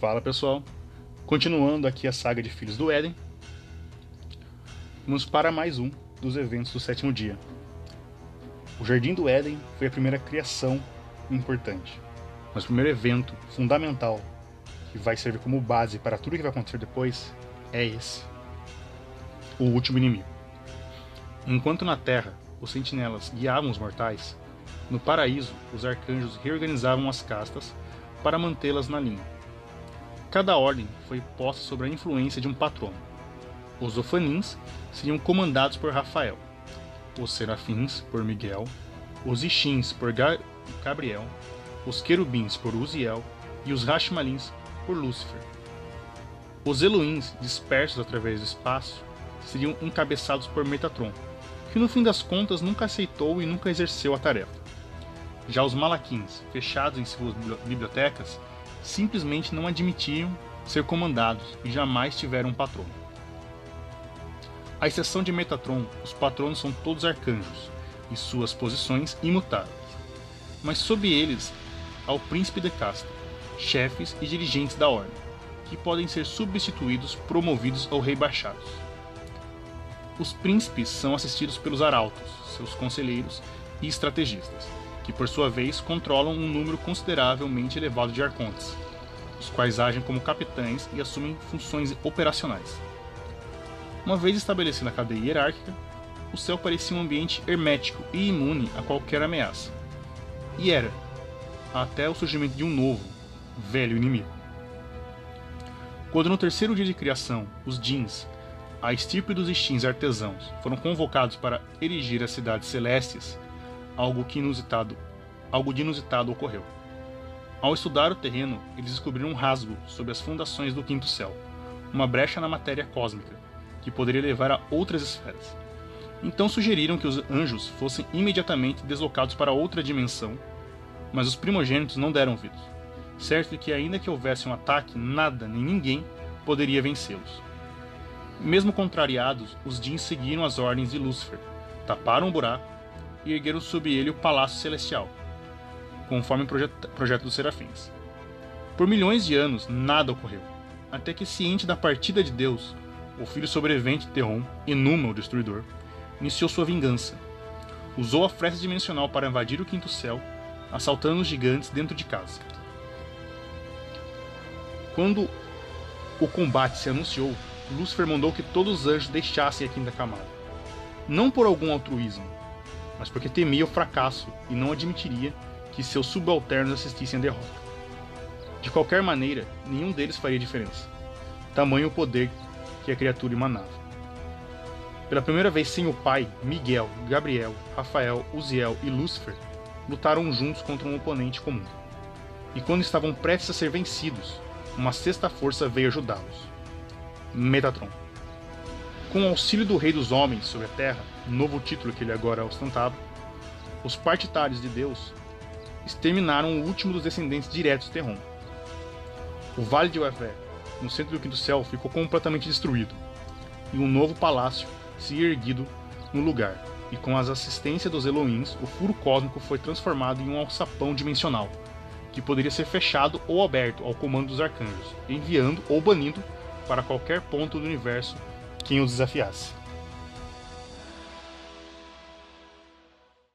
Fala pessoal, continuando aqui a saga de Filhos do Éden, vamos para mais um dos eventos do sétimo dia. O Jardim do Éden foi a primeira criação importante, mas o primeiro evento fundamental que vai servir como base para tudo que vai acontecer depois é esse: o último inimigo. Enquanto na Terra os sentinelas guiavam os mortais, no paraíso os arcanjos reorganizavam as castas para mantê-las na linha Cada ordem foi posta sob a influência de um patrono. Os Ofanins seriam comandados por Rafael, os Serafins por Miguel, os Ixins por Ga Gabriel, os Querubins por Uziel e os Rashmalins por Lúcifer. Os Eloins, dispersos através do espaço, seriam encabeçados por Metatron, que no fim das contas nunca aceitou e nunca exerceu a tarefa. Já os Malaquins, fechados em suas bibliotecas, simplesmente não admitiam ser comandados e jamais tiveram um patrono. À exceção de Metatron, os patronos são todos arcanjos e suas posições imutáveis. Mas sob eles há o príncipe de casta, chefes e dirigentes da ordem, que podem ser substituídos, promovidos ou rebaixados. Os príncipes são assistidos pelos arautos, seus conselheiros e estrategistas, que por sua vez controlam um número consideravelmente elevado de arcontes, os quais agem como capitães e assumem funções operacionais. Uma vez estabelecida a cadeia hierárquica, o céu parecia um ambiente hermético e imune a qualquer ameaça. E era, até o surgimento de um novo, velho inimigo. Quando no terceiro dia de criação, os Djinns, a estirpe dos Ixins artesãos, foram convocados para erigir as cidades celestes, algo que inusitado, algo de inusitado ocorreu. Ao estudar o terreno, eles descobriram um rasgo sobre as fundações do quinto céu, uma brecha na matéria cósmica, que poderia levar a outras esferas. Então sugeriram que os anjos fossem imediatamente deslocados para outra dimensão, mas os primogênitos não deram ouvidos, certo que ainda que houvesse um ataque, nada nem ninguém poderia vencê-los. Mesmo contrariados, os Dins seguiram as ordens de Lúcifer, taparam o buraco e ergueram sob ele o Palácio Celestial, conforme o projeto, projeto dos Serafins. Por milhões de anos, nada ocorreu, até que, ciente da partida de Deus, o filho sobrevivente de Terron, Enuma, o Destruidor, iniciou sua vingança. Usou a fresta dimensional para invadir o Quinto Céu, assaltando os gigantes dentro de casa. Quando o combate se anunciou, Lúcifer mandou que todos os anjos deixassem a Quinta Camada. Não por algum altruísmo, mas porque temia o fracasso e não admitiria que seus subalternos assistissem à derrota. De qualquer maneira, nenhum deles faria diferença. Tamanho o poder que a criatura emanava. Pela primeira vez sem o pai, Miguel, Gabriel, Rafael, Uziel e Lúcifer lutaram juntos contra um oponente comum. E quando estavam prestes a ser vencidos, uma sexta força veio ajudá-los. Metatron. Com o auxílio do Rei dos Homens sobre a Terra, novo título que ele agora ostentava, os partitários de Deus exterminaram o último dos descendentes diretos de Terron. O Vale de Uevé, no centro do Quinto Céu, ficou completamente destruído, e um novo palácio se erguido no lugar, e com as assistências dos Elohims, o furo cósmico foi transformado em um alçapão dimensional, que poderia ser fechado ou aberto ao comando dos arcanjos, enviando ou banindo para qualquer ponto do universo quem o desafiasse.